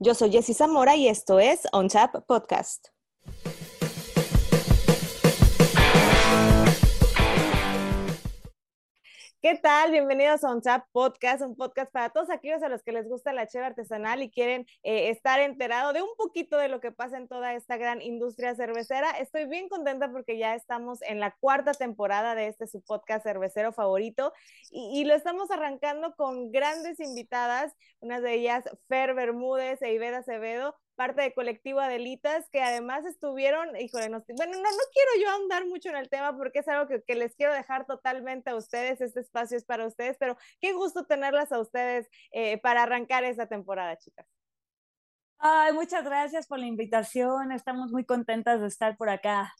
Yo soy Jessy Zamora y esto es On Tap Podcast. ¿Qué tal? Bienvenidos a Tap Podcast, un podcast para todos aquellos a los que les gusta la cheve artesanal y quieren eh, estar enterados de un poquito de lo que pasa en toda esta gran industria cervecera. Estoy bien contenta porque ya estamos en la cuarta temporada de este su podcast cervecero favorito y, lo estamos arrancando con grandes invitadas, una de ellas Fer Bermúdez e Iveda Acevedo, parte de Colectivo Adelitas, que además estuvieron, híjole, no, bueno, no, no quiero yo andar mucho en el tema porque es algo que, que, les quiero dejar totalmente a ustedes, este espacio es para ustedes, pero qué gusto tenerlas a ustedes eh, para arrancar esta temporada, chicas. Ay, muchas gracias por la invitación, estamos muy contentas de estar por acá.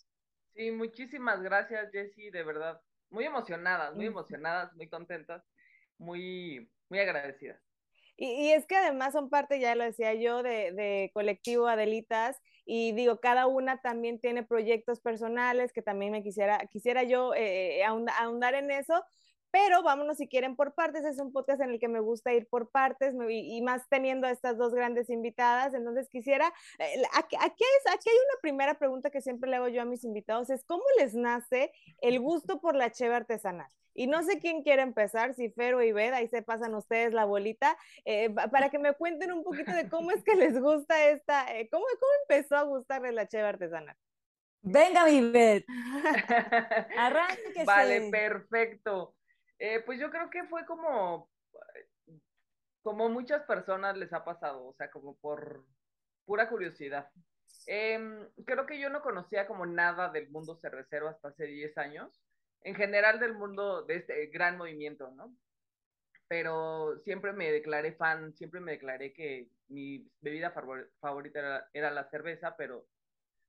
Sí, muchísimas gracias, Jessie, de verdad, muy emocionadas, muy emocionadas, muy contentas, muy, muy agradecidas. Y, y, es que además son parte, ya lo decía yo, de, de, colectivo Adelitas y digo, cada una también tiene proyectos personales que también me quisiera, quisiera yo eh, ahondar en eso, pero vámonos si quieren por partes, es un podcast en el que me gusta ir por partes y, y más teniendo a estas dos grandes invitadas, entonces quisiera, eh, aquí, aquí, es, aquí hay una primera pregunta que siempre le hago yo a mis invitados, es ¿cómo les nace el gusto por la cheve artesanal? Y no sé quién quiere empezar, si Fer o Ived, ahí se pasan ustedes la bolita, eh, para que me cuenten un poquito de cómo es que les gusta esta, eh, cómo, cómo empezó a gustarles la cheve artesanal. Venga, Ived. Arránquese. Vale, perfecto. Eh, pues yo creo que fue como, como muchas personas les ha pasado, o sea, como por pura curiosidad. Eh, creo que yo no conocía como nada del mundo cervecero hasta hace 10 años en general del mundo de este gran movimiento, ¿no? Pero siempre me declaré fan, siempre me declaré que mi bebida favorita era, era, la cerveza, pero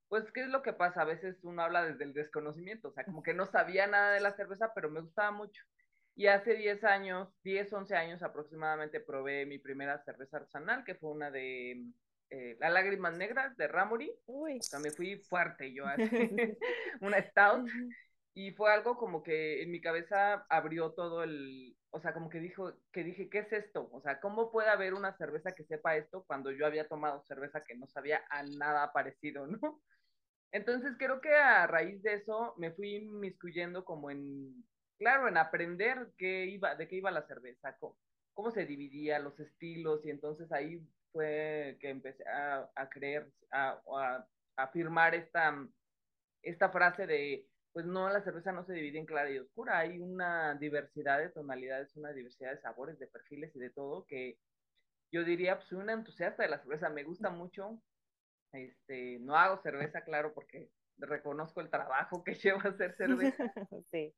pues, ¿qué es lo que pasa? A veces uno habla desde el desconocimiento, o sea, como que no sabía nada de la cerveza, pero me gustaba mucho. Y hace 10 años, 10, 11 años aproximadamente, probé mi primera cerveza artesanal, que fue una de eh, La Lágrimas Negras de Ramory. Uy. O sea, me fui fuerte yo, así, una stout. Y fue algo como que en mi cabeza abrió todo el, o sea, como que dijo, que dije, ¿qué es esto? O sea, ¿cómo puede haber una cerveza que sepa esto cuando yo había tomado cerveza que no sabía a nada parecido, ¿no? Entonces creo que a raíz de eso me fui miscuyendo como en, claro, en aprender qué iba, de qué iba la cerveza, cómo, se dividía, los estilos, y entonces ahí fue que empecé a, creer, a, a, esta, esta frase de pues no, la cerveza no se divide en clara y oscura, hay una diversidad de tonalidades, una diversidad de sabores, de perfiles y de todo que yo diría, pues soy una entusiasta de la cerveza, me gusta mucho, este, no hago cerveza, claro, porque reconozco el trabajo que lleva hacer cerveza. sí.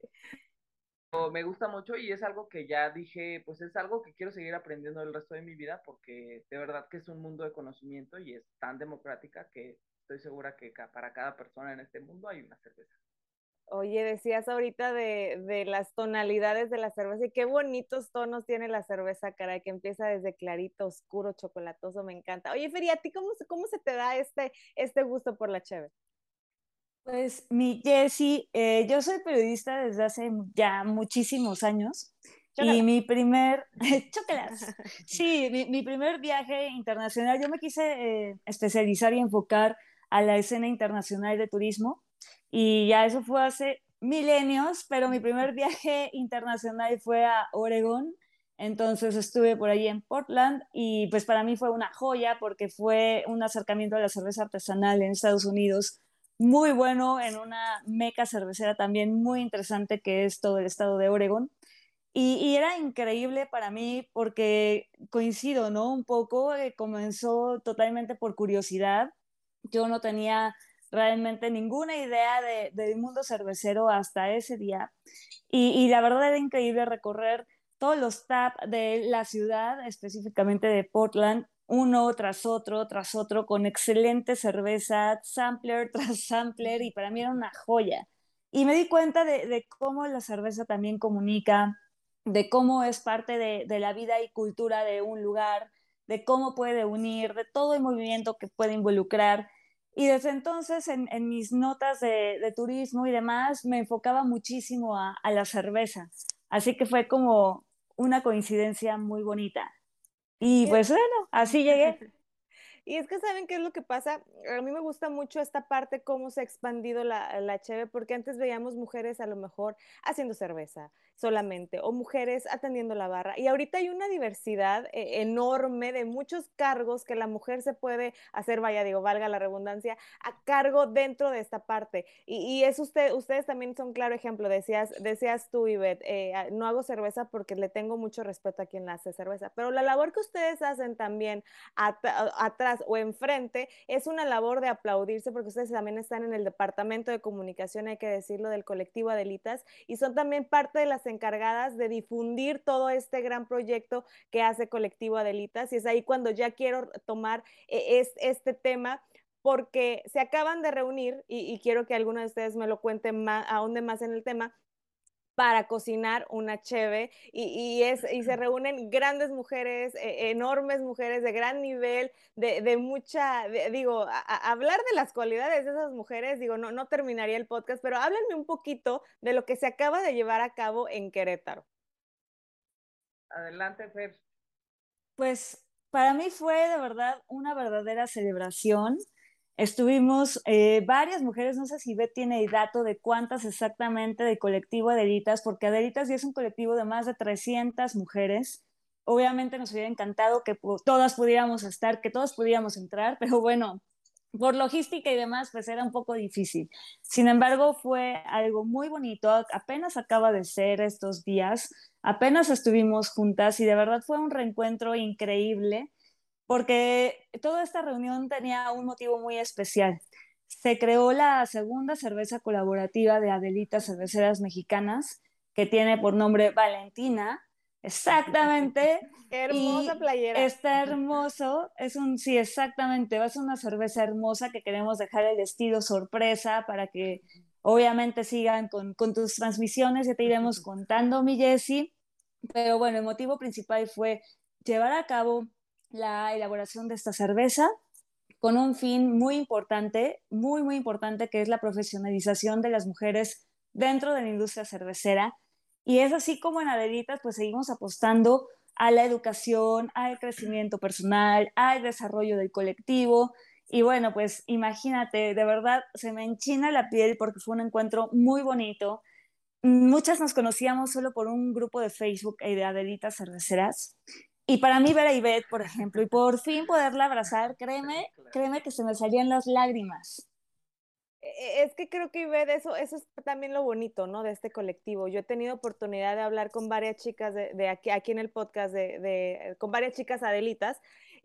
Me gusta mucho y es algo que ya dije, pues es algo que quiero seguir aprendiendo el resto de mi vida porque de verdad que es un mundo de conocimiento y es tan democrática que estoy segura que para cada persona en este mundo hay una cerveza. Oye, decías ahorita de, de, las tonalidades de la cerveza y qué bonitos tonos tiene la cerveza, caray, que empieza desde clarito, oscuro, chocolatoso, me encanta. Oye, Feria, ¿a ti cómo, cómo se te da este, este gusto por la cheve? Pues mi Jessie, eh, yo soy periodista desde hace ya muchísimos años. Y mi primer, chocolate. Sí, mi, mi, primer viaje internacional, yo me quise eh, especializar y enfocar a la escena internacional de turismo y ya eso fue hace milenios, pero mi primer viaje internacional fue a Oregón, entonces estuve por ahí en Portland y pues para mí fue una joya porque fue un acercamiento a la cerveza artesanal en Estados Unidos muy bueno, en una meca cervecera también muy interesante que es todo el estado de Oregón. Y, era increíble para mí porque coincido, ¿no? Un poco, eh, comenzó totalmente por curiosidad. Yo no tenía realmente ninguna idea de, del mundo cervecero hasta ese día. Y, la verdad era increíble recorrer todos los taps de la ciudad, específicamente de Portland, uno tras otro, tras otro, con excelente cerveza, sampler tras sampler, y para mí era una joya. Y me di cuenta de, cómo la cerveza también comunica, de cómo es parte de, de la vida y cultura de un lugar, de cómo puede unir, de todo el movimiento que puede involucrar y desde entonces en, en mis notas de, de, turismo y demás me enfocaba muchísimo a, a, la cerveza. Así que fue como una coincidencia muy bonita. Y pues bueno, así llegué. Y es que saben qué es lo que pasa. A mí me gusta mucho esta parte, cómo se ha expandido la, la cheve, porque antes veíamos mujeres a lo mejor haciendo cerveza solamente, o mujeres atendiendo la barra. Y ahorita hay una diversidad eh, enorme de muchos cargos que la mujer se puede hacer, vaya, digo, valga la redundancia, a cargo dentro de esta parte. Y, y es usted, ustedes también son claro ejemplo. Decías, decías tú, Ivette, eh, no hago cerveza porque le tengo mucho respeto a quien la hace cerveza, pero la labor que ustedes hacen también atrás o enfrente es una labor de aplaudirse porque ustedes también están en el departamento de comunicación, hay que decirlo, del colectivo Adelitas y son también parte de las encargadas de difundir todo este gran proyecto que hace colectivo Adelitas y es ahí cuando ya quiero tomar eh, este tema porque se acaban de reunir y, quiero que alguno de ustedes me lo cuente más, aún más en el tema, para cocinar una cheve y, es, y se reúnen grandes mujeres, e, enormes mujeres de gran nivel, de, mucha, digo, hablar de las cualidades de esas mujeres, digo, no, no terminaría el podcast, pero háblenme un poquito de lo que se acaba de llevar a cabo en Querétaro. Adelante, Fer. Pues para mí fue de verdad una verdadera celebración. Estuvimos eh, varias mujeres, no sé si Beth tiene el dato de cuántas exactamente de colectivo Adelitas, porque Adelitas ya es un colectivo de más de 300 mujeres. Obviamente nos hubiera encantado que todas pudiéramos estar, que todas pudiéramos entrar, pero bueno, por logística y demás, pues era un poco difícil. Sin embargo, fue algo muy bonito, apenas acaba de ser estos días, apenas estuvimos juntas y de verdad fue un reencuentro increíble porque toda esta reunión tenía un motivo muy especial. Se creó la segunda cerveza colaborativa de Adelitas Cerveceras Mexicanas, que tiene por nombre Valentina. Exactamente. hermosa playera. Está hermoso. Es un, sí, exactamente. Va a ser una cerveza hermosa que queremos dejar el estilo sorpresa para que obviamente sigan con, con tus transmisiones. Ya te iremos contando, mi Jessie. Pero bueno, el motivo principal fue llevar a cabo la elaboración de esta cerveza con un fin muy importante, muy, muy importante, que es la profesionalización de las mujeres dentro de la industria cervecera. Y es así como en Adelitas, pues seguimos apostando a la educación, al crecimiento personal, al desarrollo del colectivo. Y bueno, pues imagínate, de verdad se me enchina la piel porque fue un encuentro muy bonito. Muchas nos conocíamos solo por un grupo de Facebook de Adelitas Cerveceras y para mí ver a Ivette, por ejemplo, y por fin poderla abrazar, créeme, créeme que se me salían las lágrimas. E, e, es que creo que Ivette, eso, eso es también lo bonito, ¿no? De este colectivo. Yo he tenido oportunidad de hablar con varias chicas de, aquí, aquí en el podcast, de, de, con varias chicas adelitas,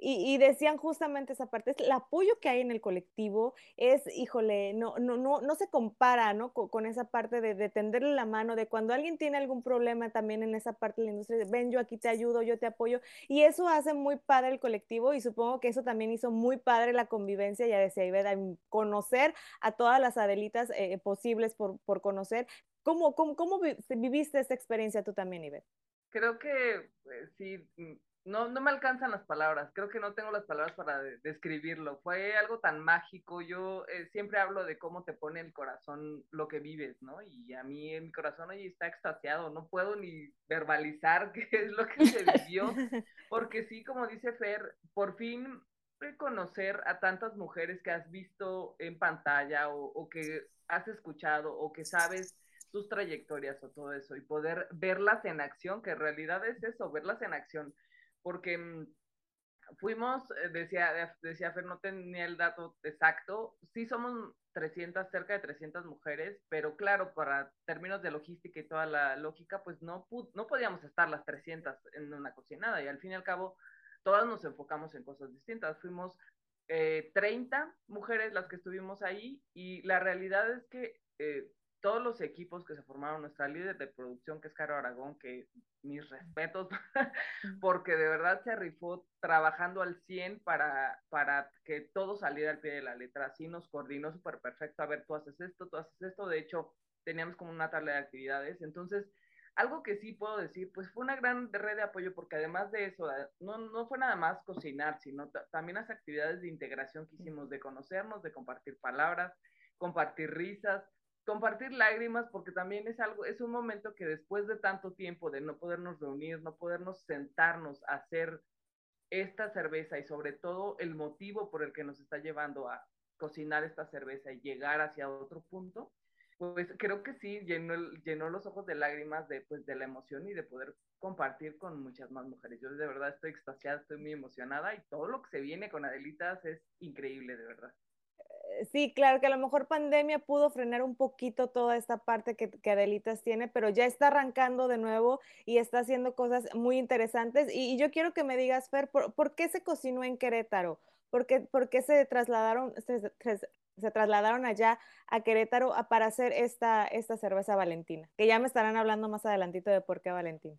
y, decían justamente esa parte, el apoyo que hay en el colectivo es, híjole, no, no, no, no se compara, ¿no? Con, esa parte de, de, tenderle la mano, de cuando alguien tiene algún problema también en esa parte de la industria, ven, yo aquí te ayudo, yo te apoyo, y eso hace muy padre el colectivo y supongo que eso también hizo muy padre la convivencia, ya decía Iveda, conocer a todas las Adelitas eh, posibles por, por conocer. ¿Cómo, cómo, cómo viviste esta experiencia tú también, Ivette? Creo que eh, sí, mm, no, no me alcanzan las palabras, creo que no tengo las palabras para describirlo. Fue algo tan mágico. Yo eh, siempre hablo de cómo te pone el corazón lo que vives, ¿no? Y a mí mi corazón hoy está extasiado, no puedo ni verbalizar qué es lo que se vivió, porque sí, como dice Fer, por fin conocer a tantas mujeres que has visto en pantalla o, o que has escuchado o que sabes sus trayectorias o todo eso y poder verlas en acción, que en realidad es eso, verlas en acción porque mm, fuimos, eh, decía, decía Fer, no tenía el dato exacto, sí somos 300, cerca de 300 mujeres, pero claro, para términos de logística y toda la lógica, pues no, no podíamos estar las 300 en una cocinada y al fin y al cabo todas nos enfocamos en cosas distintas. Fuimos 30 eh, mujeres las que estuvimos ahí y la realidad es que eh, todos los equipos que se formaron, nuestra líder de producción, que es Caro Aragón, que mis respetos, porque de verdad se rifó trabajando al 100 para, para que todo saliera al pie de la letra. Así nos coordinó súper perfecto. A ver, tú haces esto, tú haces esto. De hecho, teníamos como una tabla de actividades. Entonces, algo que sí puedo decir, pues fue una gran red de apoyo, porque además de eso, no, no fue nada más cocinar, sino también las actividades de integración que hicimos, de conocernos, de compartir palabras, compartir risas compartir lágrimas porque también es algo, es un momento que después de tanto tiempo de no podernos reunir, no podernos sentarnos a hacer esta cerveza y sobre todo el motivo por el que nos está llevando a cocinar esta cerveza y llegar hacia otro punto, pues creo que sí, llenó, llenó los ojos de lágrimas de, pues, de la emoción y de poder compartir con muchas más mujeres. Yo de verdad estoy extasiada, estoy muy emocionada y todo lo que se viene con Adelitas es increíble, de verdad. Sí, claro que a lo mejor pandemia pudo frenar un poquito toda esta parte que, que, Adelitas tiene, pero ya está arrancando de nuevo y está haciendo cosas muy interesantes. Y, yo quiero que me digas, Fer, ¿por, ¿por, qué se cocinó en Querétaro? ¿Por qué, por qué se trasladaron, se, se, trasladaron allá a Querétaro a, para hacer esta, esta cerveza Valentina? Que ya me estarán hablando más adelantito de por qué Valentina.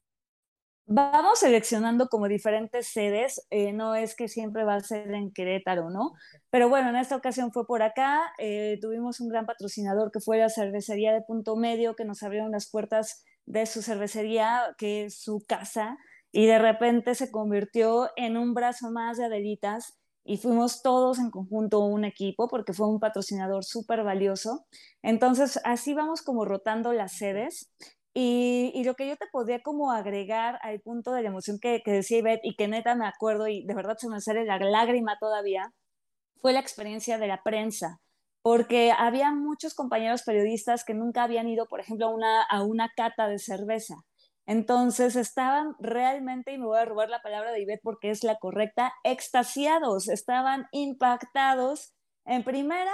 Vamos seleccionando como diferentes sedes, eh, no es que siempre va a ser en Querétaro, ¿no? Pero bueno, en esta ocasión fue por acá, eh, tuvimos un gran patrocinador que fue la cervecería de Punto Medio, que nos abrieron las puertas de su cervecería, que es su casa, y de repente se convirtió en un brazo más de Adelitas y fuimos todos en conjunto un equipo porque fue un patrocinador súper valioso. Entonces, así vamos como rotando las sedes y, lo que yo te podría como agregar al punto de la emoción que, que decía Ivette y que neta me acuerdo y de verdad se me sale la lágrima todavía, fue la experiencia de la prensa, porque había muchos compañeros periodistas que nunca habían ido, por ejemplo, a una, a una cata de cerveza. Entonces estaban realmente, y me voy a robar la palabra de Ivette porque es la correcta, extasiados, estaban impactados en primera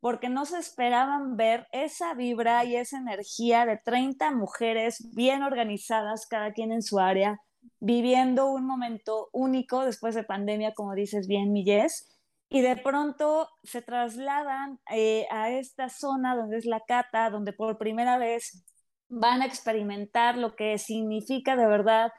porque no se esperaban ver esa vibra y esa energía de 30 mujeres bien organizadas, cada quien en su área, viviendo un momento único después de pandemia, como dices bien, Millés, y de pronto se trasladan eh, a esta zona donde es la cata, donde por primera vez van a experimentar lo que significa de verdad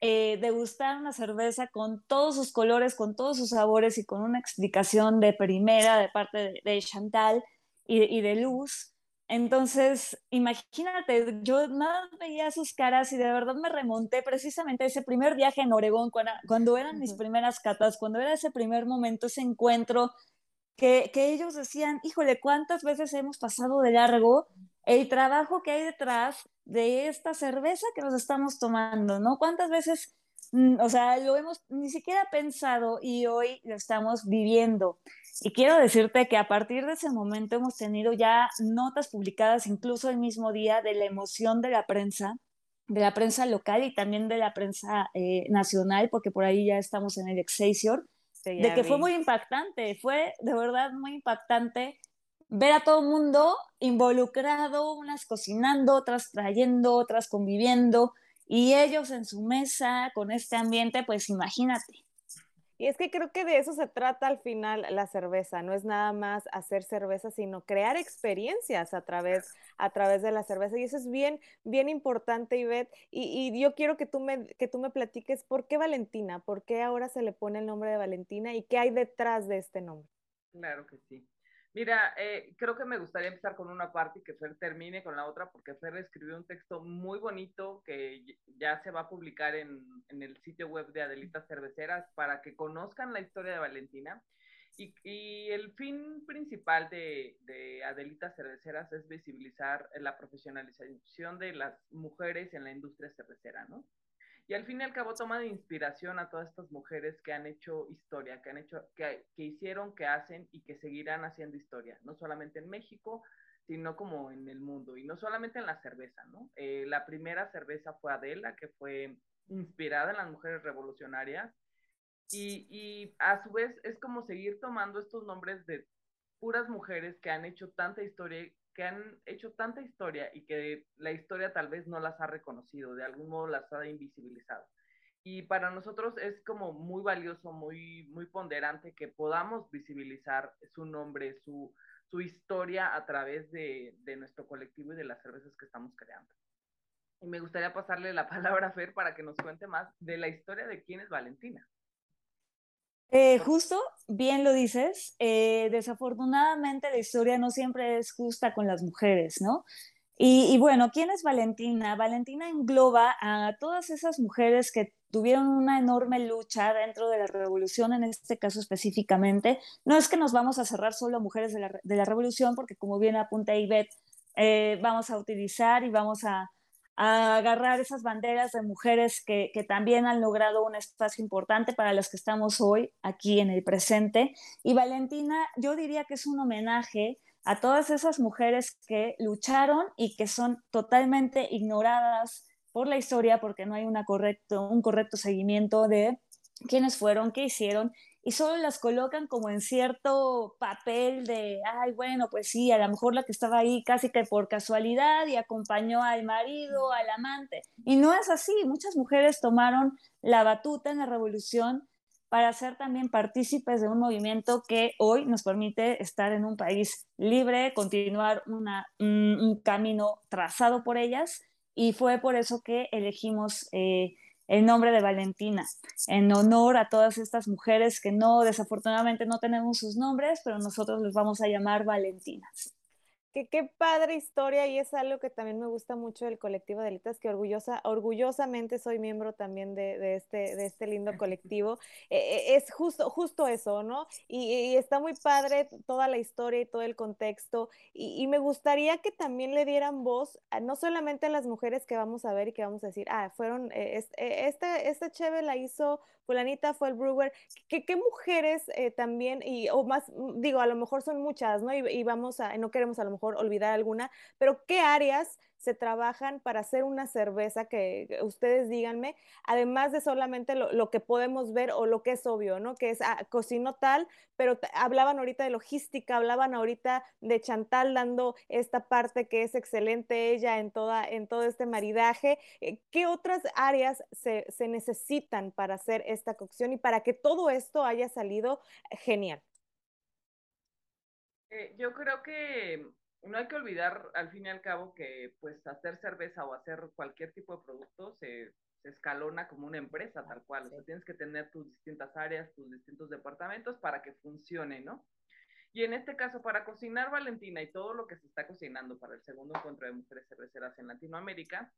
eh, degustar una cerveza con todos sus colores, con todos sus sabores y con una explicación de primera de parte de, de Chantal y, y, de Luz. Entonces, imagínate, yo nada veía sus caras y de verdad me remonté precisamente a ese primer viaje en Oregón, cuando, cuando eran mis primeras catas, cuando era ese primer momento, ese encuentro, que, que ellos decían, híjole, ¿cuántas veces hemos pasado de largo el trabajo que hay detrás de esta cerveza que nos estamos tomando, ¿no? ¿Cuántas veces, mm, o sea, lo hemos ni siquiera pensado y hoy lo estamos viviendo? Y quiero decirte que a partir de ese momento hemos tenido ya notas publicadas incluso el mismo día de la emoción de la prensa, de la prensa local y también de la prensa eh, nacional, porque por ahí ya estamos en el Excelsior, sí, de que vi. fue muy impactante, fue de verdad muy impactante ver a todo el mundo involucrado, unas cocinando, otras trayendo, otras conviviendo, y ellos en su mesa con este ambiente, pues imagínate. Y es que creo que de eso se trata al final la cerveza, no es nada más hacer cerveza, sino crear experiencias a través, a través de la cerveza. Y eso es bien, bien importante, Ivette. Y, y yo quiero que tú, me, que tú me platiques por qué Valentina, por qué ahora se le pone el nombre de Valentina y qué hay detrás de este nombre. Claro que sí. Mira, eh, creo que me gustaría empezar con una parte y que Fer termine con la otra, porque Fer escribió un texto muy bonito que ya se va a publicar en, en el sitio web de Adelitas Cerveceras para que conozcan la historia de Valentina. Y, el fin principal de, de, Adelitas Cerveceras es visibilizar la profesionalización de las mujeres en la industria cervecera, ¿no? Y al fin y al cabo toma de inspiración a todas estas mujeres que han hecho historia, que han hecho, que, que hicieron, que hacen y que seguirán haciendo historia, no solamente en México, sino como en el mundo, y no solamente en la cerveza, ¿no? Eh, la primera cerveza fue Adela, que fue inspirada en las mujeres revolucionarias, y, y a su vez es como seguir tomando estos nombres de puras mujeres que han hecho tanta historia que han hecho tanta historia y que la historia tal vez no las ha reconocido, de algún modo las ha invisibilizado. Y para nosotros es como muy valioso, muy, muy ponderante que podamos visibilizar su nombre, su, su historia a través de, de nuestro colectivo y de las cervezas que estamos creando. Y me gustaría pasarle la palabra a Fer para que nos cuente más de la historia de quién es Valentina. Eh, justo, bien lo dices, eh, desafortunadamente la historia no siempre es justa con las mujeres, ¿no? Y, bueno, ¿quién es Valentina? Valentina engloba a todas esas mujeres que tuvieron una enorme lucha dentro de la revolución, en este caso específicamente. No es que nos vamos a cerrar solo a mujeres de la, de la revolución, porque como bien apunta Ivette, eh, vamos a utilizar y vamos a, a agarrar esas banderas de mujeres que, también han logrado un espacio importante para las que estamos hoy aquí en el presente. Y Valentina, yo diría que es un homenaje a todas esas mujeres que lucharon y que son totalmente ignoradas por la historia porque no hay una correcto, un correcto seguimiento de quiénes fueron, qué hicieron y solo las colocan como en cierto papel de, ay, bueno, pues sí, a lo mejor la que estaba ahí casi que por casualidad y acompañó al marido, al amante. Y no es así, muchas mujeres tomaron la batuta en la revolución para ser también partícipes de un movimiento que hoy nos permite estar en un país libre, continuar un, camino trazado por ellas. Y fue por eso que elegimos... Eh, el nombre de Valentina, en honor a todas estas mujeres que no, desafortunadamente no tenemos sus nombres, pero nosotros les vamos a llamar Valentinas qué padre historia y es algo que también me gusta mucho del colectivo de Elitas, que orgullosa, orgullosamente soy miembro también de, este, de este lindo colectivo. Eh, eh, es justo, justo eso, ¿no? Y, está muy padre toda la historia y todo el contexto. Y, me gustaría que también le dieran voz, no solamente a las mujeres que vamos a ver y que vamos a decir, ah, fueron, eh, este, este Cheve la hizo fulanita fue el brewer, ¿qué, qué mujeres eh, también, y, o más, digo, a lo mejor son muchas, ¿no? Y, vamos a, no queremos a lo mejor olvidar alguna, pero ¿qué áreas se trabajan para hacer una cerveza que ustedes díganme, además de solamente lo, que podemos ver o lo que es obvio, ¿no? Que es ah, cocino tal, pero hablaban ahorita de logística, hablaban ahorita de Chantal dando esta parte que es excelente ella en, toda, en todo este maridaje. Eh, ¿Qué otras áreas se, se necesitan para hacer esta cocción y para que todo esto haya salido genial? Eh, yo creo que no hay que olvidar al fin y al cabo que pues hacer cerveza o hacer cualquier tipo de producto se, escalona como una empresa tal cual. O sea, tienes que tener tus distintas áreas, tus distintos departamentos para que funcione, ¿no? Y en este caso, para cocinar Valentina y todo lo que se está cocinando para el segundo encuentro de mujeres cerveceras en Latinoamérica,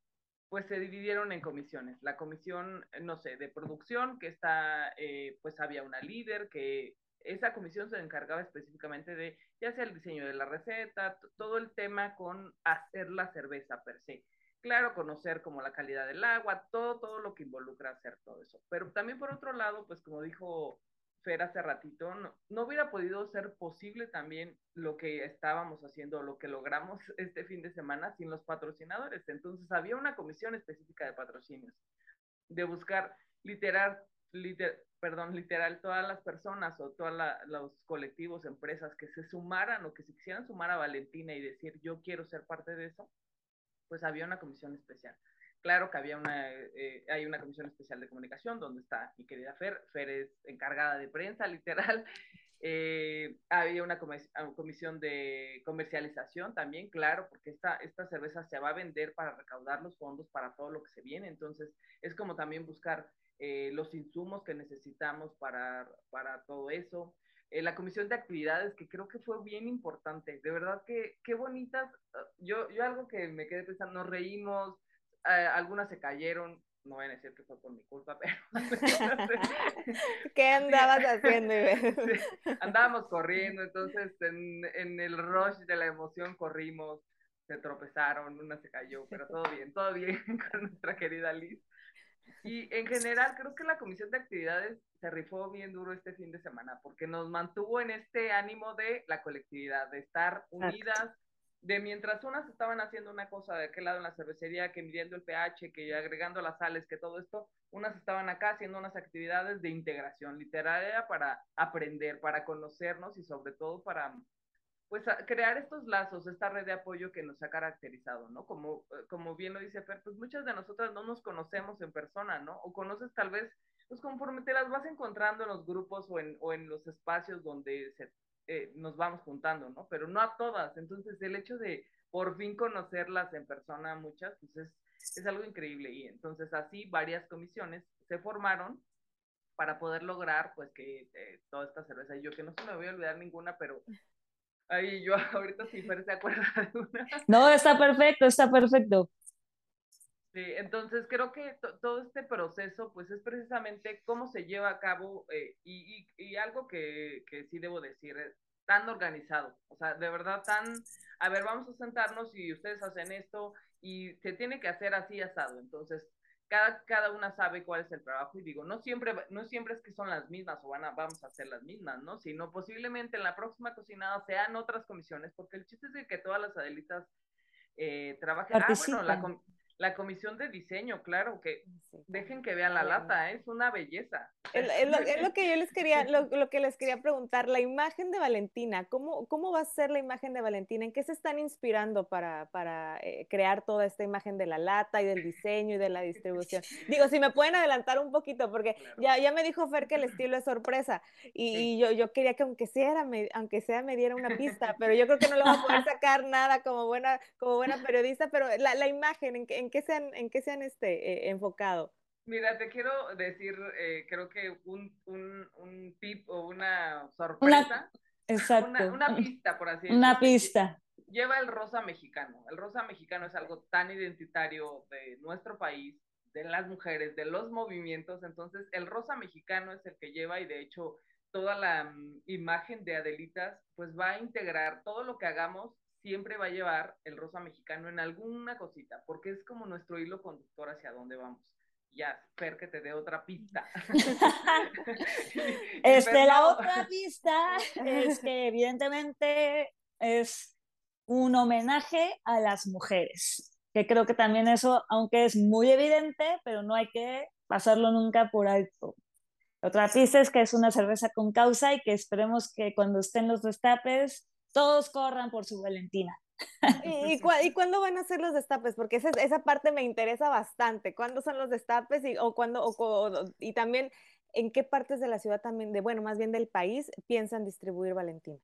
pues se dividieron en comisiones. La comisión, no sé, de producción, que está, eh, pues había una líder que esa comisión se encargaba específicamente de, ya sea el diseño de la receta, todo el tema con hacer la cerveza per se. Claro, conocer como la calidad del agua, todo, todo lo que involucra hacer todo eso. Pero también por otro lado, pues como dijo Fer hace ratito, no, no hubiera podido ser posible también lo que estábamos haciendo, lo que logramos este fin de semana sin los patrocinadores. Entonces había una comisión específica de patrocinios, de buscar literal, liter, perdón, literal, todas las personas o todos los colectivos, empresas que se sumaran o que se quisieran sumar a Valentina y decir yo quiero ser parte de eso, pues había una comisión especial. Claro que había una, eh, hay una comisión especial de comunicación donde está mi querida Fer, Fer es encargada de prensa, literal. Eh, había una comisión de comercialización también, claro, porque esta, esta cerveza se va a vender para recaudar los fondos para todo lo que se viene. Entonces, es como también buscar eh, los insumos que necesitamos para, para todo eso. Eh, la comisión de actividades, que creo que fue bien importante. De verdad que qué bonitas. Ah, yo, yo algo que me quedé pensando, nos reímos, eh, algunas se cayeron, no voy a decir que fue por mi culpa, pero... ¿Qué andabas haciendo? andábamos corriendo, entonces en, en, el rush de la emoción corrimos, se tropezaron, una se cayó, pero todo bien, todo bien con nuestra querida Liz. Y en general creo que la comisión de actividades se rifó bien duro este fin de semana porque nos mantuvo en este ánimo de la colectividad, de estar unidas, de mientras unas estaban haciendo una cosa de aquel lado en la cervecería, que midiendo el pH, que agregando las sales, que todo esto, unas estaban acá haciendo unas actividades de integración literaria para aprender, para conocernos y sobre todo para pues crear estos lazos, esta red de apoyo que nos ha caracterizado, ¿no? Como, eh, como bien lo dice Fer, pues muchas de nosotras no nos conocemos en persona, ¿no? O conoces tal vez, pues conforme te las vas encontrando en los grupos o en, o en los espacios donde se, eh, nos vamos juntando, ¿no? Pero no a todas. Entonces, el hecho de por fin conocerlas en persona, muchas, pues es, es algo increíble. Y entonces así varias comisiones se formaron para poder lograr, pues, que eh, toda esta cerveza, y yo que no se me voy a olvidar ninguna, pero Ay, yo ahorita sí, pero se acuerda de una. No, está perfecto, está perfecto. Sí, entonces creo que todo este proceso, pues es precisamente cómo se lleva a cabo eh, y, y, algo que, que, sí debo decir, tan organizado, o sea, de verdad tan, a ver, vamos a sentarnos y ustedes hacen esto y se tiene que hacer así asado, entonces cada, cada una sabe cuál es el trabajo y digo, no siempre, no siempre es que son las mismas o van a, vamos a hacer las mismas, ¿no? Sino posiblemente en la próxima cocinada sean otras comisiones, porque el chiste es que todas las Adelitas eh, trabajen. Ah, bueno, la, la comisión de diseño, claro, que dejen que vean la lata, ¿eh? es una belleza. Es, lo, que yo les quería, lo, que les quería preguntar, la imagen de Valentina, ¿cómo, ¿cómo va a ser la imagen de Valentina? ¿En qué se están inspirando para, para eh, crear toda esta imagen de la lata y del diseño y de la distribución? Digo, si me pueden adelantar un poquito, porque ya, ya me dijo Fer que el estilo es sorpresa y, yo, yo quería que aunque sea, me, aunque sea me diera una pista, pero yo creo que no le voy a poder sacar nada como buena, como buena periodista, pero la, la imagen, ¿en, en ¿en qué se han, en qué se han este, eh, enfocado? Mira, te quiero decir, eh, creo que un, un, un, tip o una sorpresa. exacto. Una, pista, por así decirlo. Una pista. Lleva el rosa mexicano. El rosa mexicano es algo tan identitario de nuestro país, de las mujeres, de los movimientos. Entonces, el rosa mexicano es el que lleva y de hecho toda la mm, imagen de Adelitas, pues va a integrar todo lo que hagamos siempre va a llevar el rosa mexicano en alguna cosita, porque es como nuestro hilo conductor hacia dónde vamos. Ya, espero que te dé otra pista. este, la otra pista es que evidentemente es un homenaje a las mujeres, que creo que también eso, aunque es muy evidente, pero no hay que pasarlo nunca por alto. Otra pista es que es una cerveza con causa y que esperemos que cuando estén los destapes todos corran por su Valentina. ¿Y, cuándo van a ser los destapes? Porque esa, parte me interesa bastante. ¿Cuándo son los destapes? Y, o cuándo, y también, ¿en qué partes de la ciudad también, de bueno, más bien del país, piensan distribuir Valentina?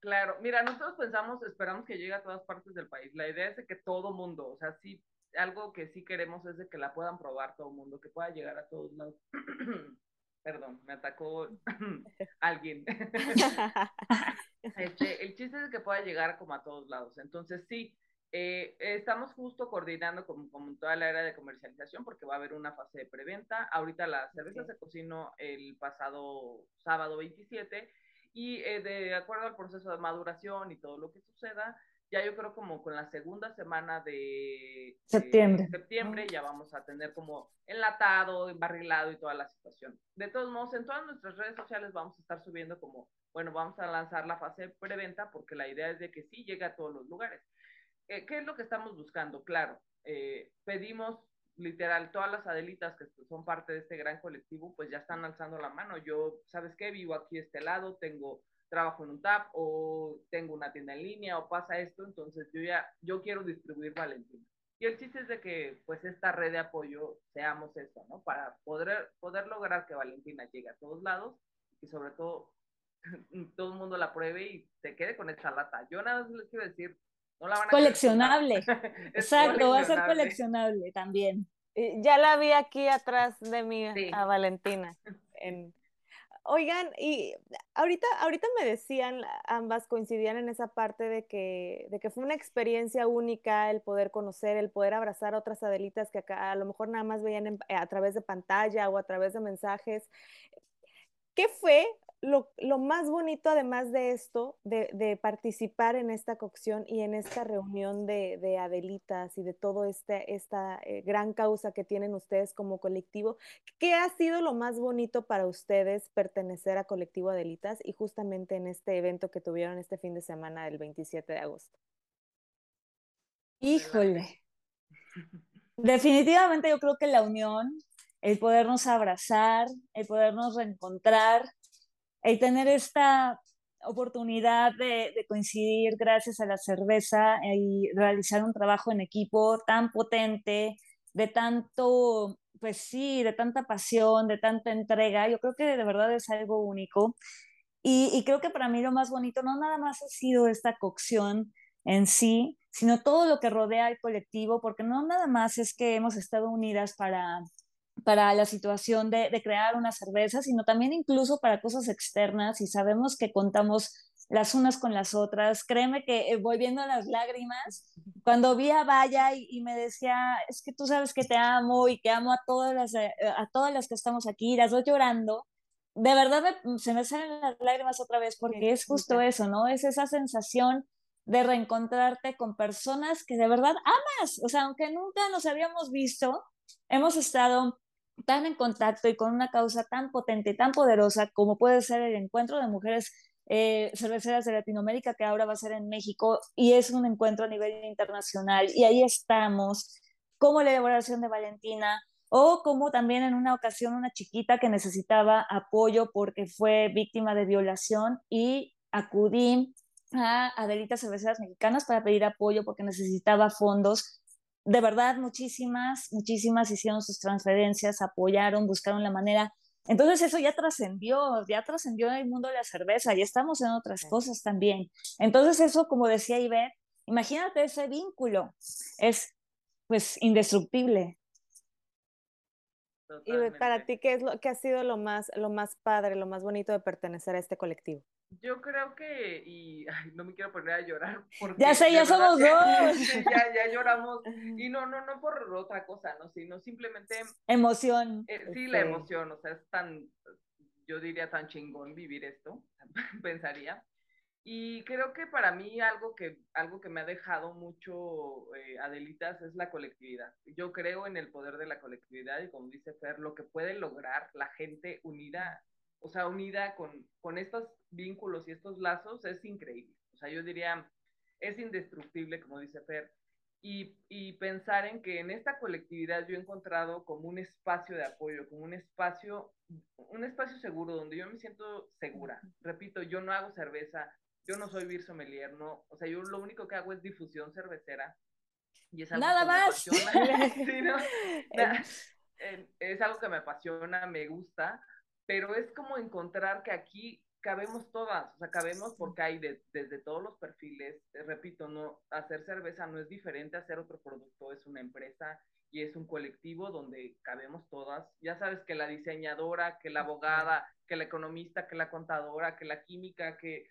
Claro, mira, nosotros pensamos, esperamos que llegue a todas partes del país. La idea es de que todo mundo, o sea, sí, algo que sí queremos es de que la puedan probar todo mundo, que pueda llegar a todos lados. Perdón, me atacó alguien. Este, el chiste es que pueda llegar como a todos lados. Entonces, sí, eh, estamos justo coordinando con, con, toda la era de comercialización porque va a haber una fase de preventa. Ahorita la cerveza se cocinó el pasado sábado 27 y eh, de acuerdo al proceso de maduración y todo lo que suceda, ya yo creo como con la segunda semana de septiembre, septiembre ya vamos a tener como enlatado, embarrilado y toda la situación. De todos modos, en todas nuestras redes sociales vamos a estar subiendo como, bueno, vamos a lanzar la fase de preventa porque la idea es de que sí llegue a todos los lugares. Eh, ¿Qué es lo que estamos buscando? Claro, eh, pedimos literal, todas las Adelitas que son parte de este gran colectivo, pues ya están alzando la mano. Yo, ¿sabes qué? Vivo aquí este lado, tengo trabajo en un TAP o tengo una tienda en línea o pasa esto, entonces yo ya, yo quiero distribuir Valentina. Y el chiste es de que pues esta red de apoyo seamos eso, ¿no? Para poder, poder lograr que Valentina llegue a todos lados y sobre todo todo el mundo la pruebe y se quede con esta lata. Yo nada más les quiero decir, no la van a coleccionable. Exacto, va a ser coleccionable también. Ya la vi aquí atrás de mí a Valentina en, Oigan, y ahorita, ahorita me decían, ambas coincidían en esa parte de que, de que fue una experiencia única el poder conocer, el poder abrazar a otras Adelitas que acá a lo mejor nada más veían a través de pantalla o a través de mensajes. ¿Qué fue lo, más bonito, además de esto, de, participar en esta cocción y en esta reunión de, Adelitas y de toda este, esta eh, gran causa que tienen ustedes como colectivo, ¿qué ha sido lo más bonito para ustedes pertenecer a Colectivo Adelitas y justamente en este evento que tuvieron este fin de semana del 27 de agosto? Híjole. Definitivamente yo creo que la unión, el podernos abrazar, el podernos reencontrar, el tener esta oportunidad de, coincidir gracias a la cerveza y realizar un trabajo en equipo tan potente, de tanto, pues sí, de tanta pasión, de tanta entrega, yo creo que de verdad es algo único. Y, y creo que para mí lo más bonito no nada más ha sido esta cocción en sí, sino todo lo que rodea al colectivo, porque no nada más es que hemos estado unidas para para la situación de, de, crear una cerveza, sino también incluso para cosas externas y sabemos que contamos las unas con las otras. Créeme que eh, voy viendo las lágrimas. Cuando vi a Vaya y, me decía, es que tú sabes que te amo y que amo a todas las, eh, a todas las que estamos aquí, las voy llorando. de verdad se me salen las lágrimas otra vez porque es justo eso, ¿no? Es esa sensación de reencontrarte con personas que de verdad amas. O sea, aunque nunca nos habíamos visto, hemos estado tan en contacto y con una causa tan potente y tan poderosa como puede ser el encuentro de mujeres eh, cerveceras de Latinoamérica, que ahora va a ser en México, y es un encuentro a nivel internacional. Y ahí estamos, como la elaboración de Valentina, o como también en una ocasión una chiquita que necesitaba apoyo porque fue víctima de violación y acudí a Adelitas Cerveceras Mexicanas para pedir apoyo porque necesitaba fondos. De verdad, muchísimas, muchísimas hicieron sus transferencias, apoyaron, buscaron la manera. Entonces eso ya trascendió, ya trascendió en el mundo de la cerveza, y estamos en otras cosas también. Entonces eso, como decía Ivette, imagínate ese vínculo, es pues indestructible. Y para ti, ¿qué es lo que ha sido lo más, lo más padre, lo más bonito de pertenecer a este colectivo? Yo creo que, y no me quiero poner a llorar. Porque ya sé, ya somos dos. ya, ya lloramos. Y no, no, no por otra cosa, ¿no? Sino simplemente. Emoción. Eh, sí, la emoción, o sea, es tan, yo diría tan chingón vivir esto, pensaría. Y creo que para mí algo que, algo que me ha dejado mucho eh, Adelitas es la colectividad. Yo creo en el poder de la colectividad y como dice Fer, lo que puede lograr la gente unida, o sea, unida con, con estos vínculos y estos lazos es increíble. O sea, yo diría, es indestructible, como dice Fer. Y, y, pensar en que en esta colectividad yo he encontrado como un espacio de apoyo, como un espacio, un espacio seguro donde yo me siento segura. Repito, yo no hago cerveza, yo no soy beer sommelier, no, o sea, yo lo único que hago es difusión cervecera. Y es algo Nada más. es algo que me apasiona, me gusta, pero es como encontrar que aquí cabemos todas, o sea, cabemos porque hay desde todos los perfiles, repito, no, hacer cerveza no es diferente a hacer otro producto, es una empresa y es un colectivo donde cabemos todas. Ya sabes que la diseñadora, que la abogada, que la economista, que la contadora, que la química, que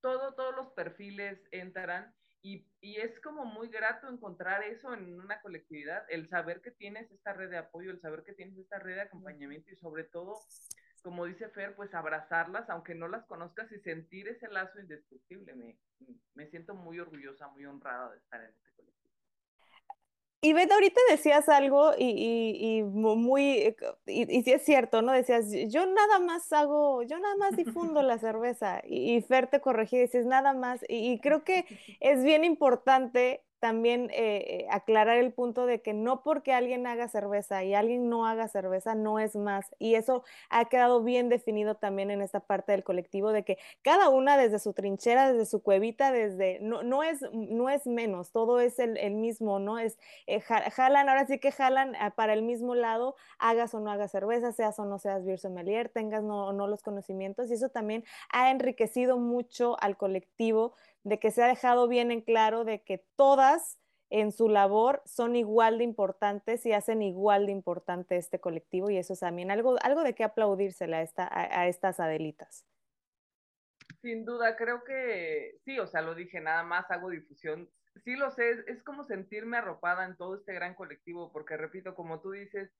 todo, todos los perfiles entran y, y, es como muy grato encontrar eso en una colectividad, el saber que tienes esta red de apoyo, el saber que tienes esta red de acompañamiento y sobre todo, como dice Fer, pues abrazarlas, aunque no las conozcas y sentir ese lazo indestructible. Me, me siento muy orgullosa, muy honrada de estar en este colectivo. Y Beth, ahorita decías algo y, y, muy, y, y, sí es cierto, ¿no? Decías, yo nada más hago, yo nada más difundo la cerveza. Y, Fer te corregí, dices, nada más. Y, creo que es bien importante también eh, aclarar el punto de que no porque alguien haga cerveza y alguien no haga cerveza no es más. Y eso ha quedado bien definido también en esta parte del colectivo de que cada una desde su trinchera, desde su cuevita, desde, no, no, es, no es menos, todo es el, el mismo, ¿no? Es, eh, jalan, ahora sí que jalan ah, para el mismo lado, hagas o no hagas cerveza, seas o no seas beer sommelier, tengas o no los conocimientos y eso también ha enriquecido mucho al colectivo de que se ha dejado bien en claro de que todas en su labor son igual de importantes y hacen igual de importante este colectivo y eso es también algo, algo de qué aplaudírsela a, esta, a, estas Adelitas. Sin duda, creo que sí, o sea, lo dije, nada más hago difusión. Sí lo sé, es, es como sentirme arropada en todo este gran colectivo, porque repito, como tú dices,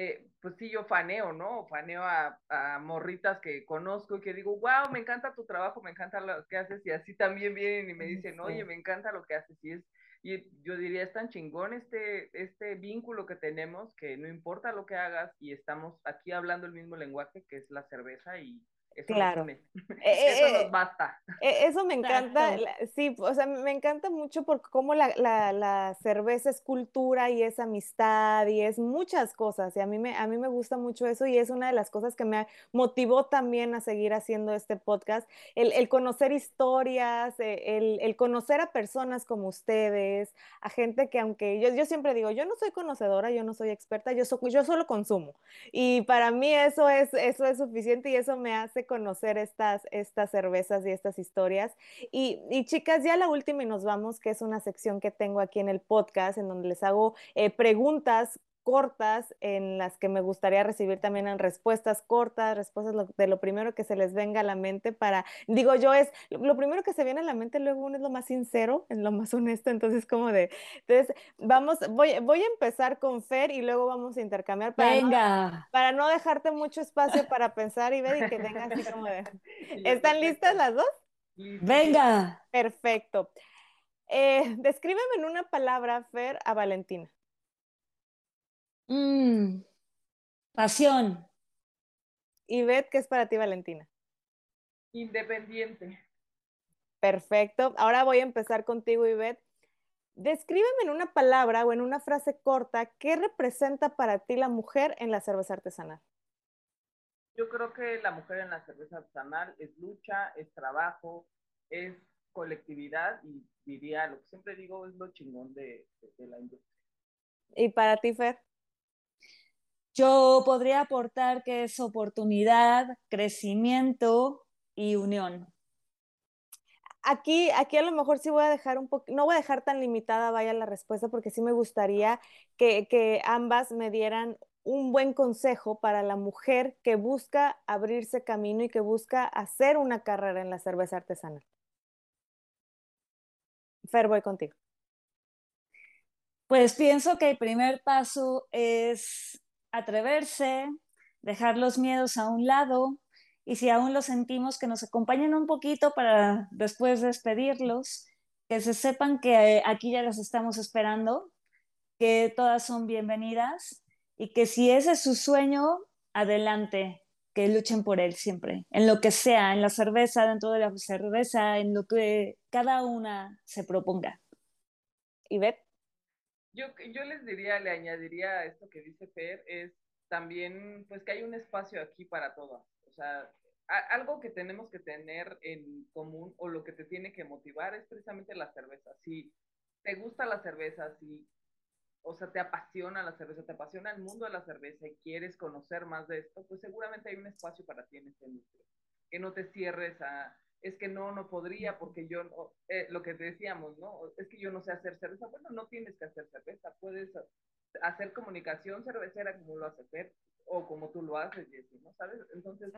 eh, pues sí, yo faneo, ¿no? Faneo a, a, morritas que conozco y que digo, wow, me encanta tu trabajo, me encanta lo que haces, y así también vienen y me dicen, oye, me encanta lo que haces, y es, y yo diría, es tan chingón este, este vínculo que tenemos que no importa lo que hagas y estamos aquí hablando el mismo lenguaje que es la cerveza y, eso claro. Eh, eso nos eh, basta. Eh, eso me encanta, sí, o sea, me encanta mucho porque como la, la, la, cerveza es cultura y es amistad y es muchas cosas y a mí, me, a mí me gusta mucho eso y es una de las cosas que me motivó también a seguir haciendo este podcast, el, el conocer historias, el, el, conocer a personas como ustedes, a gente que aunque yo, yo siempre digo, yo no soy conocedora, yo no soy experta, yo, yo solo consumo y para mí eso es, eso es suficiente y eso me hace conocer estas, estas cervezas y estas historias. Y, chicas, ya la última y nos vamos, que es una sección que tengo aquí en el podcast, en donde les hago eh, preguntas cortas en las que me gustaría recibir también en respuestas cortas, respuestas de lo primero que se les venga a la mente para, digo yo, es lo primero que se viene a la mente, luego uno es lo más sincero, en lo más honesto, entonces como de, entonces vamos, voy, voy a empezar con Fer y luego vamos a intercambiar para, Venga. No, para no dejarte mucho espacio para pensar y ver y que tengas así como de, ¿están listas las dos? Venga. Perfecto. Eh, descríbeme en una palabra, Fer, a Valentina. Mm, pasión. Y Beth, ¿qué es para ti, Valentina? Independiente. Perfecto. Ahora voy a empezar contigo, Ivette. Descríbeme en una palabra o en una frase corta qué representa para ti la mujer en la cerveza artesanal. Yo creo que la mujer en la cerveza artesanal es lucha, es trabajo, es colectividad y diría, lo que siempre digo, es lo chingón de, de la industria. ¿Y para ti, Fer? Yo podría aportar que es oportunidad, crecimiento y unión. Aquí, aquí a lo mejor sí voy a dejar un poco, no voy a dejar tan limitada, vaya la respuesta, porque sí me gustaría que, que ambas me dieran un buen consejo para la mujer que busca abrirse camino y que busca hacer una carrera en la cerveza artesanal. Fer, voy contigo. Pues pienso que el primer paso es atreverse, dejar los miedos a un lado y si aún los sentimos, que nos acompañen un poquito para después despedirlos, que se sepan que aquí ya las estamos esperando, que todas son bienvenidas y que si ese es su sueño, adelante, que luchen por él siempre, en lo que sea, en la cerveza, dentro de la cerveza, en lo que cada una se proponga. ¿Y Beth? Yo, yo les diría, le añadiría a esto que dice Fer, es también pues que hay un espacio aquí para todas. O sea, algo que tenemos que tener en común o lo que te tiene que motivar es precisamente la cerveza. Si te gusta la cerveza, si, o sea, te apasiona la cerveza, te apasiona el mundo de la cerveza y quieres conocer más de esto, pues seguramente hay un espacio para ti en esta industria. Que no te cierres a, es que no, no podría porque yo, no, eh, lo que decíamos, ¿no? Es que yo no sé hacer cerveza. Bueno, no tienes que hacer cerveza, puedes hacer comunicación cervecera como lo hace Fer o como tú lo haces, Jessy, ¿no? ¿Sabes? Entonces,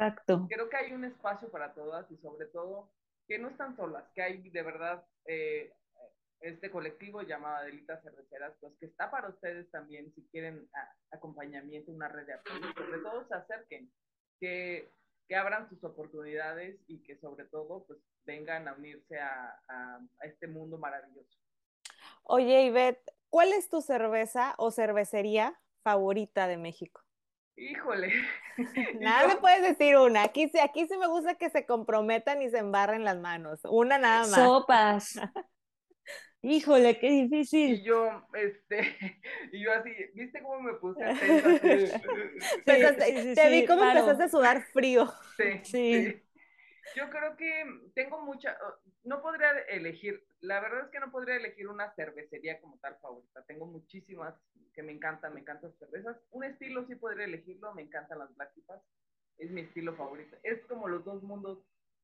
creo que hay un espacio para todas y sobre todo que no están solas, que hay de verdad eh, este colectivo llamado Adelitas Cerveceras, pues que está para ustedes también si quieren acompañamiento, una red de apoyo, sobre todo se acerquen, que que abran sus oportunidades y que sobre todo pues vengan a unirse a, este mundo maravilloso. Oye, Ivette, ¿cuál es tu cerveza o cervecería favorita de México? Híjole. Nada me puedes decir una. Aquí, aquí sí me gusta que se comprometan y se embarren las manos. Una nada más. Sopas. Híjole, qué difícil. Y yo, este, y yo así, ¿viste cómo me puse te vi cómo empezaste a sudar frío. Sí, sí, Yo creo que tengo mucha, no podría elegir, la verdad es que no podría elegir una cervecería como tal favorita. Tengo muchísimas que me encantan, me encantan las cervezas. Un estilo sí podría elegirlo, me encantan las Black es mi estilo favorito. Es como los dos mundos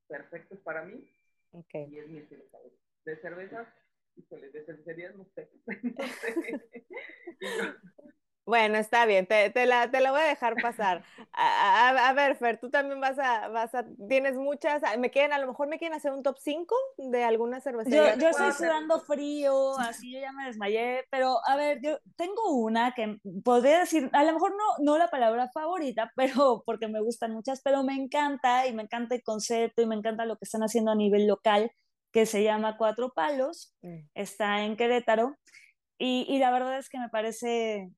perfectos para mí. Okay. Y es mi estilo favorito. De cervezas, híjole, de cervecerías no sé. Bueno, está bien, te, te, la, te, la, voy a dejar pasar. A, a, ver, Fer, tú también vas a, vas a, tienes muchas, me quieren, a lo mejor me quieren hacer un top 5 de alguna cervecería. Yo, yo estoy sudando frío, así yo ya me desmayé, pero a ver, yo tengo una que podría decir, a lo mejor no, no la palabra favorita, pero porque me gustan muchas, pero me encanta y me encanta el concepto y me encanta lo que están haciendo a nivel local que se llama Cuatro Palos, mm. está en Querétaro, y, y, la verdad es que me parece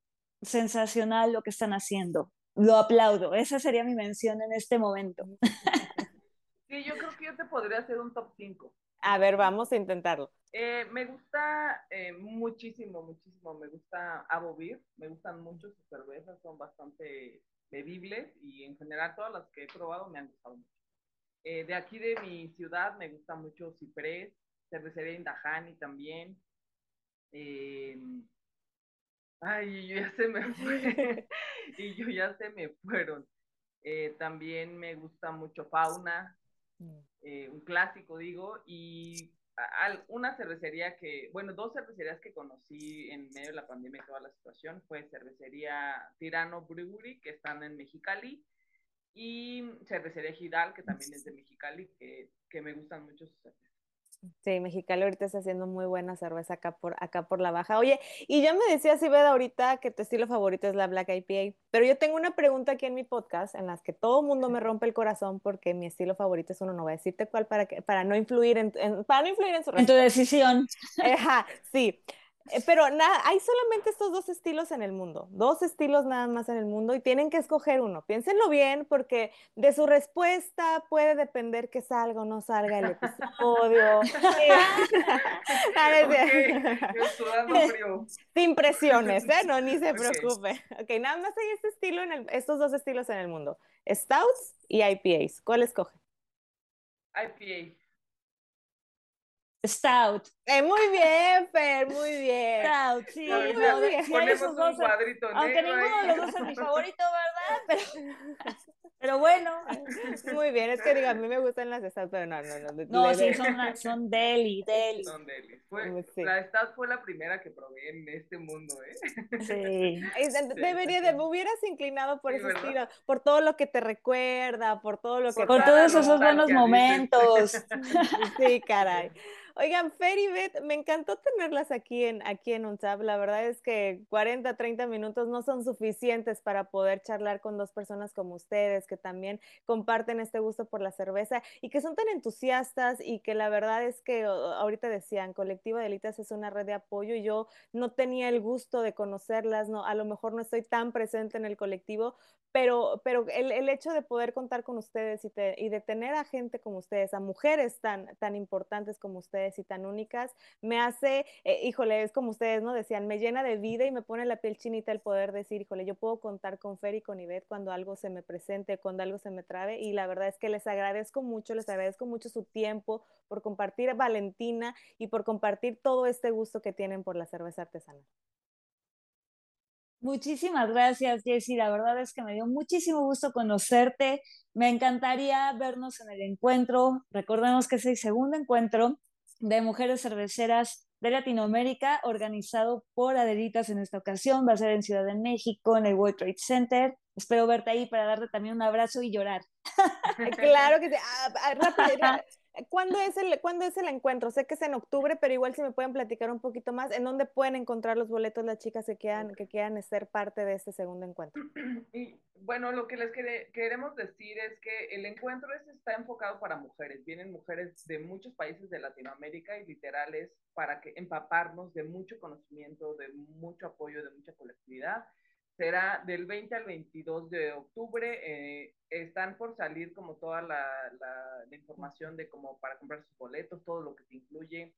sensacional lo que están haciendo. Lo aplaudo, esa sería mi mención en este momento. Sí, yo creo que yo te podría hacer un top 5. A ver, vamos a intentarlo. Eh, me gusta eh, muchísimo, muchísimo, me gusta Abovir, me gustan mucho sus cervezas, son bastante bebibles y en general todas las que he probado me han gustado mucho. Eh, de aquí de mi ciudad me gusta mucho Ciprés, cervecería Indajani también. Eh, ay, yo ya se me fue. y yo ya se me fueron. Eh, también me gusta mucho Fauna, mm. un clásico digo, y una cervecería que, bueno, dos cervecerías que conocí en medio de la pandemia y toda la situación fue cervecería Tirano Brewery, que están en Mexicali, y cervecería Gidal, que también es de Mexicali, que, que me gustan mucho sus cervezas. Sí, Mexicali ahorita está haciendo muy buena cerveza acá por, acá por la baja. Oye, y ya me decía Sibeda ahorita que tu estilo favorito es la Black IPA, pero yo tengo una pregunta aquí en mi podcast en las que todo el mundo me rompe el corazón porque mi estilo favorito es uno, no voy a decirte cuál para, que, para no influir en, para no influir en su En tu decisión. Ajá, sí. Eh, pero nada, hay solamente estos dos estilos en el mundo, dos estilos nada más en el mundo y tienen que escoger uno. Piénsenlo bien porque de su respuesta puede depender que salga o no salga el episodio. Sin presiones, ¿eh? No, ni se preocupe. Ok, nada más hay este estilo en el, estos dos estilos en el mundo, Stouts y IPAs. ¿Cuál escoge? IPA. Stout. Eh, muy bien, Fer, muy bien. Stout, sí. muy bien. Ponemos un cuadrito Aunque ninguno de los dos es mi favorito, ¿verdad? Pero, pero bueno. Muy bien, es que digo, a mí me gustan las Stout, pero no, no, no. No, sí, son, son deli, deli. Son deli. Fue, La Stout fue la primera que probé en este mundo, ¿eh? Sí. Debería de, me hubieras inclinado por ese estilo, por todo lo que te recuerda, por todo lo que... Por, por todos esos buenos momentos. Sí, caray. Oigan, Fer y Beth, me encantó tenerlas aquí en, aquí en. La verdad es que 40, 30 minutos no son suficientes para poder charlar con dos personas como ustedes, que también comparten este gusto por la cerveza y que son tan entusiastas y que la verdad es que ahorita decían, Colectiva de Elitas es una red de apoyo y yo no tenía el gusto de conocerlas, no, a lo mejor no estoy tan presente en el colectivo, pero, pero el, el, hecho de poder contar con ustedes y, y, de tener a gente como ustedes, a mujeres tan, tan importantes como ustedes y tan únicas, me hace, eh, híjole, es como ustedes, ¿no? Decían, me llena de vida y me pone la piel chinita el poder decir, híjole, yo puedo contar con Fer y con Ivette cuando algo se me presente, cuando algo se me trabe y la verdad es que les agradezco mucho, les agradezco mucho su tiempo por compartir Valentina y por compartir todo este gusto que tienen por la cerveza artesanal. Muchísimas gracias, Jessy. La verdad es que me dio muchísimo gusto conocerte. Me encantaría vernos en el encuentro. Recordemos que es el segundo encuentro de mujeres cerveceras de Latinoamérica, organizado por Adelitas en esta ocasión. Va a ser en Ciudad de México, en el World Trade Center. Espero verte ahí para darte también un abrazo y llorar. claro que sí. Ah, ah, rápido, ¿Cuándo es, el, ¿Cuándo es el encuentro? Sé que es en octubre, pero igual si me pueden platicar un poquito más, ¿en dónde pueden encontrar los boletos las chicas que quieran, que quieran ser parte de este segundo encuentro? Y bueno, lo que les queremos decir es que el encuentro es, está enfocado para mujeres. Vienen mujeres de muchos países de Latinoamérica y literal es para que empaparnos de mucho conocimiento, de mucho apoyo, de mucha colectividad será del 20 al 22 de octubre. Eh, están por salir como toda la, la, información de cómo para comprar sus boletos, todo lo que te incluye.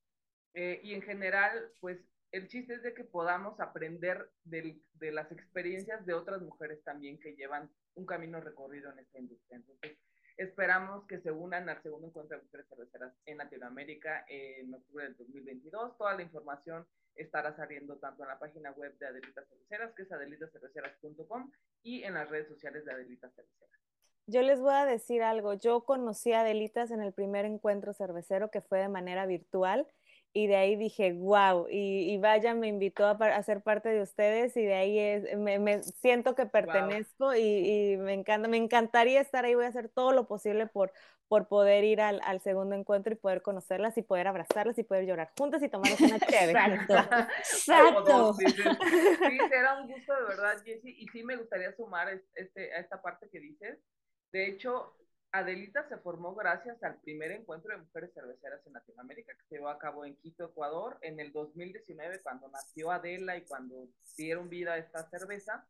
Eh, y en general, pues el chiste es de que podamos aprender del, de las experiencias de otras mujeres también que llevan un camino recorrido en esta industria. Entonces, esperamos que se unan al segundo encuentro de mujeres cerveceras en Latinoamérica en octubre del 2022. Toda la información estará saliendo tanto en la página web de Adelitas Cerveceras, que es adelitacerveceras.com, y en las redes sociales de Adelitas Cerveceras. Yo les voy a decir algo. Yo conocí a Adelitas en el primer encuentro cervecero que fue de manera virtual y de ahí dije, wow, y, vaya, me invitó a, ser parte de ustedes y de ahí es, me, siento que pertenezco y, me encanta, me encantaría estar ahí, voy a hacer todo lo posible por, por poder ir al, al, segundo encuentro y poder conocerlas y poder abrazarlas y poder llorar juntas y tomar una chévere. Exacto. Exacto. Sí, será un gusto de verdad, Jessie, y sí me gustaría sumar este, a esta parte que dices. De hecho, Adelita se formó gracias al primer encuentro de mujeres cerveceras en Latinoamérica que se llevó a cabo en Quito, Ecuador, en el 2019, cuando nació Adela y cuando dieron vida a esta cerveza.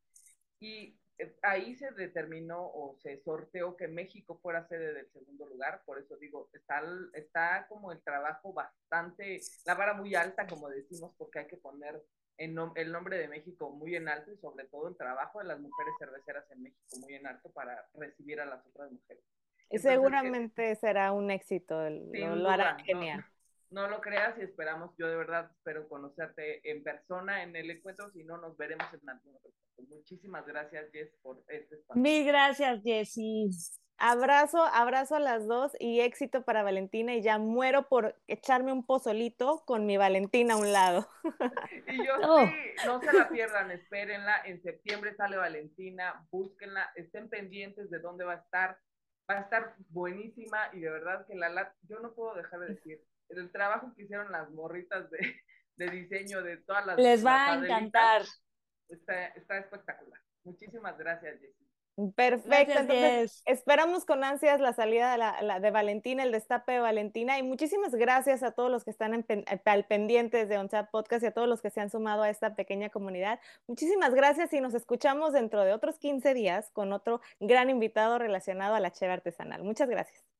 Y eh, ahí se determinó o se sorteó que México fuera sede del segundo lugar, por eso digo, está, está como el trabajo bastante, la vara muy alta, como decimos, porque hay que poner el nombre de México muy en alto y sobre todo el trabajo de las mujeres cerveceras en México muy en alto para recibir a las otras mujeres. Y seguramente será un éxito, lo, hará genial. no lo creas y esperamos, yo de verdad espero conocerte en persona en el encuentro, si no nos veremos en algún otro. Muchísimas gracias, Jess, por este espacio. Mil gracias, Jessie. Abrazo, abrazo a las dos y éxito para Valentina y ya muero por echarme un pozolito con mi Valentina a un lado. Y yo oh. sí, no se la pierdan, espérenla, en septiembre sale Valentina, búsquenla, estén pendientes de dónde va a estar, va a estar buenísima y de verdad que la, yo no puedo dejar de decir, el trabajo que hicieron las morritas de, de diseño de todas las... Les va a encantar. Está, está espectacular. Muchísimas gracias, Jessie. Perfecto, entonces esperamos con ansias la salida de, la, de, Valentina, el destape de Valentina y muchísimas gracias a todos los que están en, al pendientes de OnChat Podcast y a todos los que se han sumado a esta pequeña comunidad. Muchísimas gracias y nos escuchamos dentro de otros 15 días con otro gran invitado relacionado a la cheve artesanal. Muchas gracias.